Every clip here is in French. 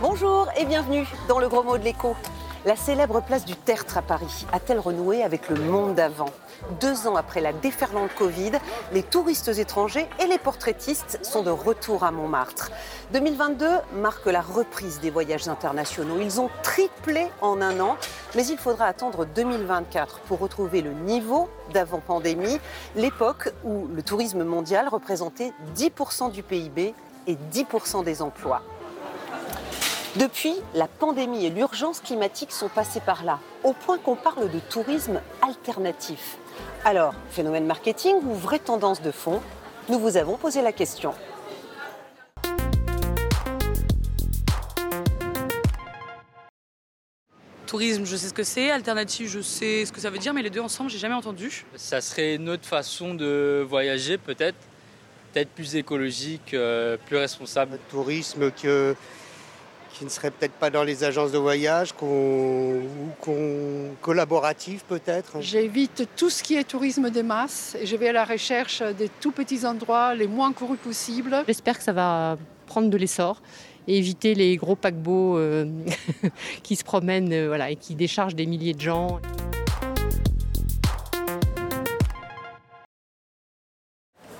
Bonjour et bienvenue dans le gros mot de l'écho. La célèbre place du Tertre à Paris a-t-elle renoué avec le monde d'avant Deux ans après la déferlante Covid, les touristes étrangers et les portraitistes sont de retour à Montmartre. 2022 marque la reprise des voyages internationaux. Ils ont triplé en un an, mais il faudra attendre 2024 pour retrouver le niveau d'avant pandémie, l'époque où le tourisme mondial représentait 10% du PIB et 10% des emplois. Depuis, la pandémie et l'urgence climatique sont passées par là, au point qu'on parle de tourisme alternatif. Alors, phénomène marketing ou vraie tendance de fond Nous vous avons posé la question. Tourisme, je sais ce que c'est. Alternative, je sais ce que ça veut dire, mais les deux ensemble, j'ai jamais entendu. Ça serait une autre façon de voyager, peut-être. Peut-être plus écologique, euh, plus responsable. Tourisme que, qui ne serait peut-être pas dans les agences de voyage, qu'on, ou qu'on, collaboratif peut-être. J'évite tout ce qui est tourisme de masse et je vais à la recherche des tout petits endroits les moins courus possibles. J'espère que ça va prendre de l'essor et éviter les gros paquebots euh, qui se promènent euh, voilà, et qui déchargent des milliers de gens.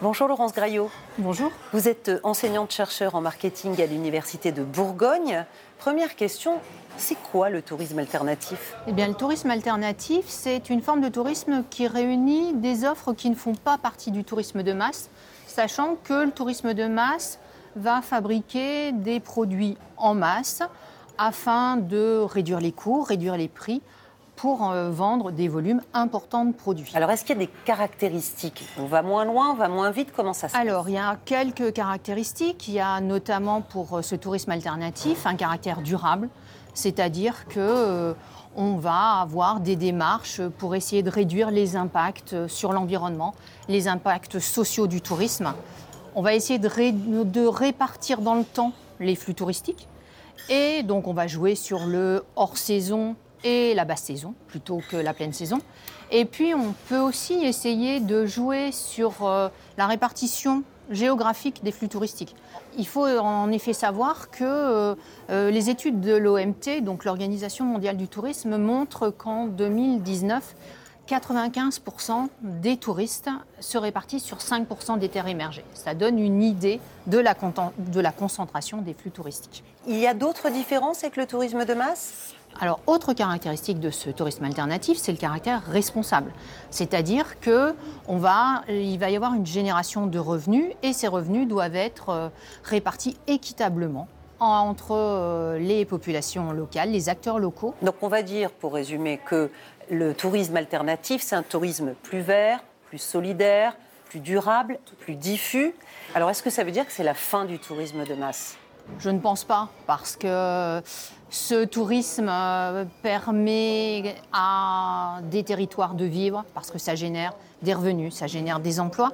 Bonjour Laurence Graillot. Bonjour. Vous êtes enseignante-chercheur en marketing à l'Université de Bourgogne. Première question, c'est quoi le tourisme alternatif? Eh bien, le tourisme alternatif, c'est une forme de tourisme qui réunit des offres qui ne font pas partie du tourisme de masse, sachant que le tourisme de masse va fabriquer des produits en masse afin de réduire les coûts, réduire les prix pour euh, vendre des volumes importants de produits. Alors, est-ce qu'il y a des caractéristiques? On va moins loin, on va moins vite? Comment ça se passe? Alors, il y a quelques caractéristiques. Il y a notamment pour euh, ce tourisme alternatif un caractère durable, c'est-à-dire que euh, on va avoir des démarches pour essayer de réduire les impacts sur l'environnement, les impacts sociaux du tourisme. On va essayer de, ré- de répartir dans le temps les flux touristiques. Et donc, on va jouer sur le hors-saison et la basse saison plutôt que la pleine saison. Et puis, on peut aussi essayer de jouer sur euh, la répartition géographique des flux touristiques. Il faut en effet savoir que euh, euh, les études de l'OMT, donc l'Organisation mondiale du tourisme, montrent qu'en 2019, 95% des touristes se répartissent sur 5% des terres émergées. Ça donne une idée de la, conten- de la concentration des flux touristiques. Il y a d'autres différences avec le tourisme de masse? Alors, autre caractéristique de ce tourisme alternatif, c'est le caractère responsable. C'est-à-dire que on va, il va y avoir une génération de revenus et ces revenus doivent être euh, répartis équitablement entre euh, les populations locales, les acteurs locaux. Donc on va dire, pour résumer, que le tourisme alternatif, c'est un tourisme plus vert, plus solidaire, plus durable, plus diffus. Alors est-ce que ça veut dire que c'est la fin du tourisme de masse? Je ne pense pas, parce que ce tourisme euh, permet à des territoires de vivre, parce que ça génère des revenus, ça génère des emplois.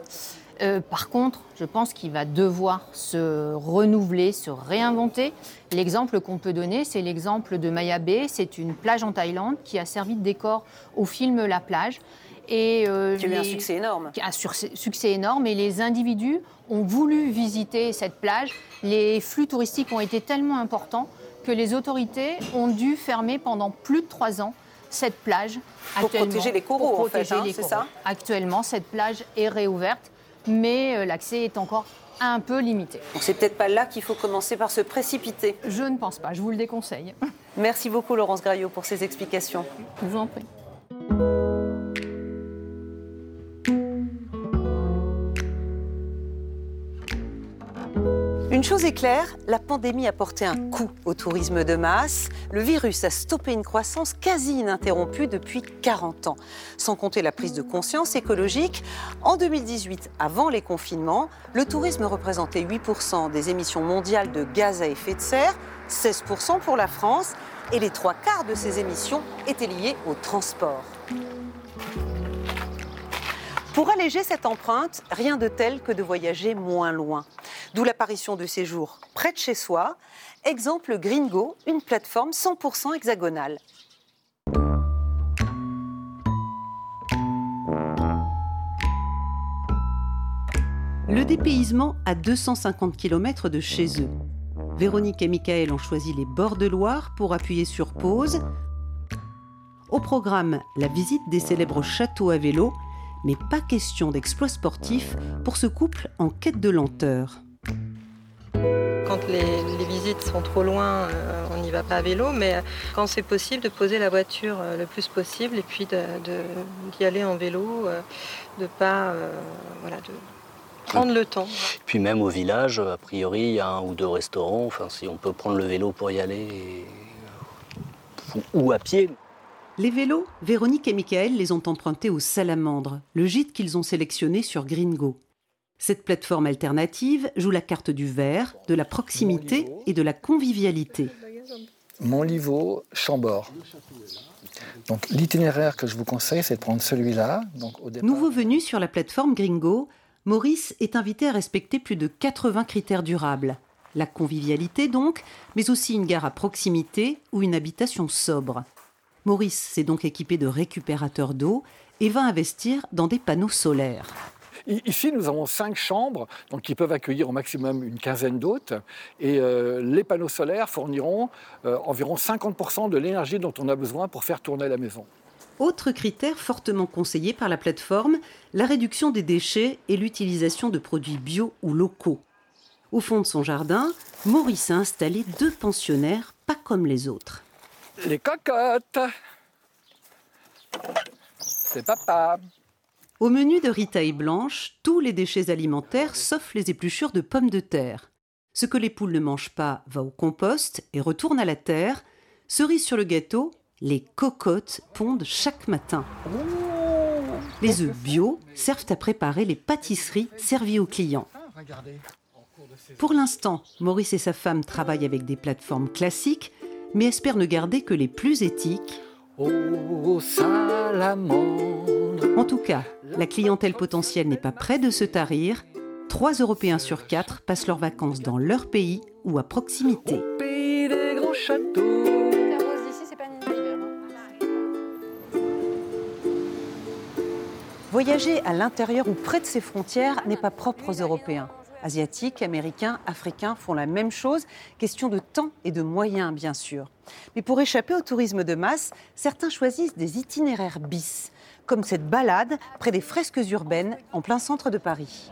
Euh, par contre, je pense qu'il va devoir se renouveler, se réinventer. L'exemple qu'on peut donner, c'est l'exemple de Maya Bay. C'est une plage en Thaïlande qui a servi de décor au film La plage. Et euh, Qui a eu un succès énorme. un succès énorme et les individus ont voulu visiter cette plage. Les flux touristiques ont été tellement importants que les autorités ont dû fermer pendant plus de trois ans cette plage. Pour protéger les coraux, pour en fait, protéger hein, les c'est coraux. ça Actuellement, cette plage est réouverte, mais euh, l'accès est encore un peu limité. Donc c'est peut-être pas là qu'il faut commencer par se précipiter. Je ne pense pas, je vous le déconseille. Merci beaucoup Laurence Graillot pour ces explications. Je vous en prie. Chose est claire, la pandémie a porté un coup au tourisme de masse. Le virus a stoppé une croissance quasi ininterrompue depuis 40 ans. Sans compter la prise de conscience écologique, en 2018, avant les confinements, le tourisme représentait 8% des émissions mondiales de gaz à effet de serre, 16% pour la France, et les trois quarts de ces émissions étaient liées au transport. Pour alléger cette empreinte, rien de tel que de voyager moins loin. D'où l'apparition de séjours près de chez soi. Exemple Gringo, une plateforme 100% hexagonale. Le dépaysement à 250 km de chez eux. Véronique et Michael ont choisi les bords de Loire pour appuyer sur pause. Au programme, la visite des célèbres châteaux à vélo, mais pas question d'exploit sportif pour ce couple en quête de lenteur. Quand les, visites sont trop loin, euh, on n'y va pas à vélo, mais quand c'est possible, de poser la voiture euh, le plus possible et puis d'y de, aller en vélo, euh, de pas voilà, de, prendre le temps. Puis même au village, a priori, il y a un ou deux restaurants. Enfin, si on peut prendre le vélo pour y aller, ou à pied. Les vélos, Véronique et Michael les ont empruntés aux Salamandres, le gîte qu'ils ont sélectionné sur Gringo. Cette plateforme alternative joue la carte du verre, de la proximité et de la convivialité. Montlivaud, Chambord. Donc l'itinéraire que je vous conseille, c'est de prendre celui-là. Nouveau venu sur la plateforme Gringo, Maurice est invité à respecter plus de 80 critères durables. La convivialité donc, mais aussi une gare à proximité ou une habitation sobre. Maurice s'est donc équipé de récupérateurs d'eau et va investir dans des panneaux solaires. Ici, nous avons cinq chambres donc, qui peuvent accueillir au maximum une quinzaine d'hôtes. Et euh, les panneaux solaires fourniront euh, environ 50% de l'énergie dont on a besoin pour faire tourner la maison. Autre critère fortement conseillé par la plateforme, la réduction des déchets et l'utilisation de produits bio ou locaux. Au fond de son jardin, Maurice a installé deux pensionnaires pas comme les autres. Les cocottes C'est papa Au menu de Rita et Blanche, tous les déchets alimentaires sauf les épluchures de pommes de terre. Ce que les poules ne mangent pas va au compost et retourne à la terre. Cerise sur le gâteau, les cocottes pondent chaque matin. Les œufs bio servent à préparer les pâtisseries servies aux clients. Pour l'instant, Maurice et sa femme travaillent avec des plateformes classiques, mais espèrent ne garder que les plus éthiques. En tout cas, la clientèle potentielle n'est pas près de se tarir. Trois Européens sur quatre passent leurs vacances dans leur pays ou à proximité. Voyager à l'intérieur ou près de ses frontières n'est pas propre aux Européens. Asiatiques, Américains, Africains font la même chose. Question de temps et de moyens, bien sûr. Mais pour échapper au tourisme de masse, certains choisissent des itinéraires bis, comme cette balade près des fresques urbaines en plein centre de Paris.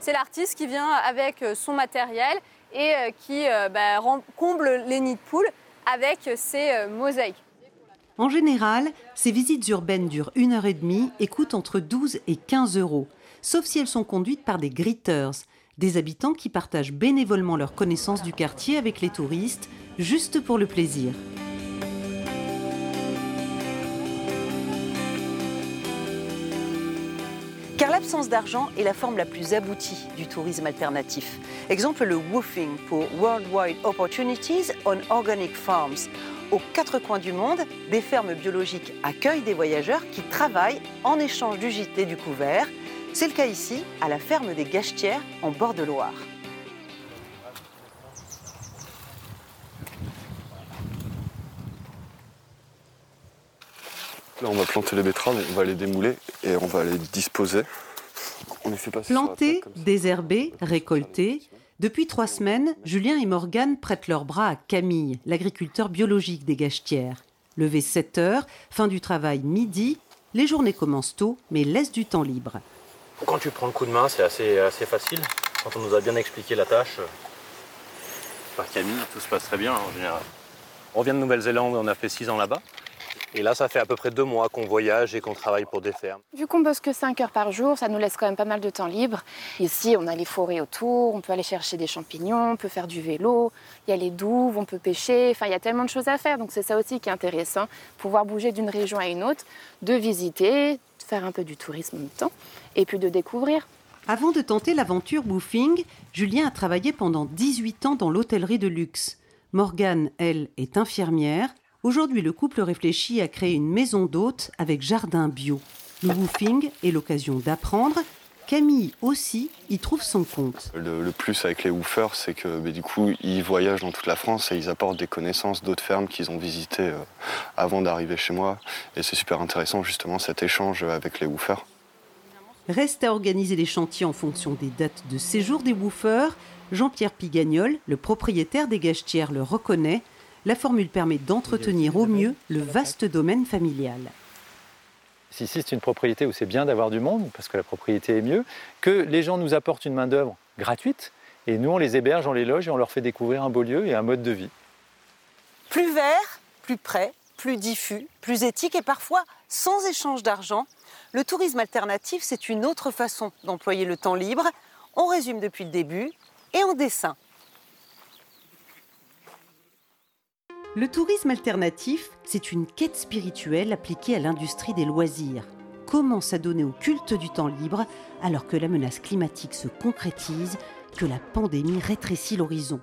C'est l'artiste qui vient avec son matériel et euh, qui euh, bah, comble les nids de poules avec ses euh, mosaïques. En général, ces visites urbaines durent une heure et demie et coûtent entre 12 et 15 euros, sauf si elles sont conduites par des greeters, des habitants qui partagent bénévolement leur connaissance du quartier avec les touristes, juste pour le plaisir. Car l'absence d'argent est la forme la plus aboutie du tourisme alternatif. Exemple le woofing pour Worldwide Opportunities on Organic Farms, aux quatre coins du monde, des fermes biologiques accueillent des voyageurs qui travaillent en échange du gîte et du couvert. C'est le cas ici, à la ferme des Gachetières, en bord de Loire. Là, on va planter les betteraves, on va les démouler et on va les disposer. On les fait Planter, désherber, récolter, depuis trois semaines, Julien et Morgane prêtent leurs bras à Camille, l'agriculteur biologique des Gachetières. Levé 7 heures, fin du travail midi, les journées commencent tôt, mais laissent du temps libre. Quand tu prends le coup de main, c'est assez, assez facile. Quand on nous a bien expliqué la tâche, par Camille, tout se passe très bien en général. On revient de Nouvelle-Zélande, on a fait 6 ans là-bas. Et là, ça fait à peu près deux mois qu'on voyage et qu'on travaille pour des fermes. Vu qu'on bosse que 5 heures par jour, ça nous laisse quand même pas mal de temps libre. Ici, on a les forêts autour, on peut aller chercher des champignons, on peut faire du vélo, il y a les douves, on peut pêcher, enfin, il y a tellement de choses à faire. Donc c'est ça aussi qui est intéressant, pouvoir bouger d'une région à une autre, de visiter, faire un peu du tourisme en même temps, et puis de découvrir. Avant de tenter l'aventure woofing, Julien a travaillé pendant 18 ans dans l'hôtellerie de luxe. Morgane, elle, est infirmière Aujourd'hui, le couple réfléchit à créer une maison d'hôtes avec jardin bio. Le woofing est l'occasion d'apprendre. Camille aussi y trouve son compte. Le, le plus avec les woofers, c'est que mais du coup, ils voyagent dans toute la France et ils apportent des connaissances d'autres fermes qu'ils ont visitées euh, avant d'arriver chez moi. Et c'est super intéressant justement cet échange avec les woofers. Reste à organiser les chantiers en fonction des dates de séjour des woofers. Jean-Pierre Pigagnol, le propriétaire des gâchetières, le reconnaît. La formule permet d'entretenir au mieux le vaste domaine familial. Si c'est une propriété où c'est bien d'avoir du monde, parce que la propriété est mieux, que les gens nous apportent une main-d'œuvre gratuite, et nous on les héberge, on les loge et on leur fait découvrir un beau lieu et un mode de vie. Plus vert, plus près, plus diffus, plus éthique et parfois sans échange d'argent, le tourisme alternatif, c'est une autre façon d'employer le temps libre. On résume depuis le début et en dessin. Le tourisme alternatif, c'est une quête spirituelle appliquée à l'industrie des loisirs. Comment s'adonner au culte du temps libre alors que la menace climatique se concrétise, que la pandémie rétrécit l'horizon?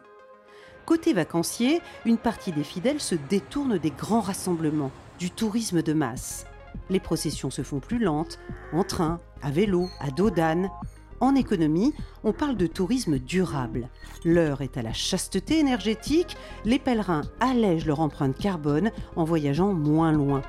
Côté vacancier, une partie des fidèles se détourne des grands rassemblements, du tourisme de masse. Les processions se font plus lentes, en train, à vélo, à dos d'âne. En économie, on parle de tourisme durable. L'heure est à la chasteté énergétique, les pèlerins allègent leur empreinte carbone en voyageant moins loin.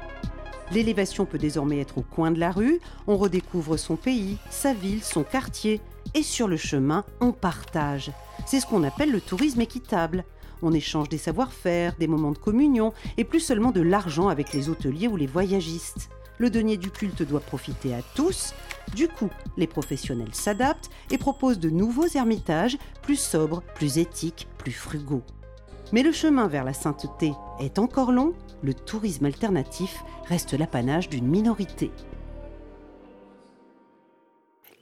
L'élévation peut désormais être au coin de la rue, on redécouvre son pays, sa ville, son quartier, et sur le chemin, on partage. C'est ce qu'on appelle le tourisme équitable. On échange des savoir-faire, des moments de communion, et plus seulement de l'argent avec les hôteliers ou les voyagistes. Le denier du culte doit profiter à tous. Du coup, les professionnels s'adaptent et proposent de nouveaux ermitages plus sobres, plus éthiques, plus frugaux. Mais le chemin vers la sainteté est encore long, le tourisme alternatif reste l'apanage d'une minorité.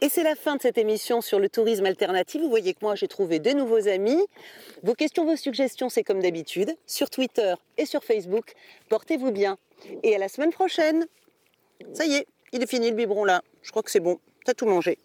Et c'est la fin de cette émission sur le tourisme alternatif. Vous voyez que moi, j'ai trouvé des nouveaux amis. Vos questions, vos suggestions, c'est comme d'habitude, sur Twitter et sur Facebook. Portez-vous bien. Et à la semaine prochaine. Ça y est, il est fini le biberon là. Je crois que c'est bon. T'as tout mangé.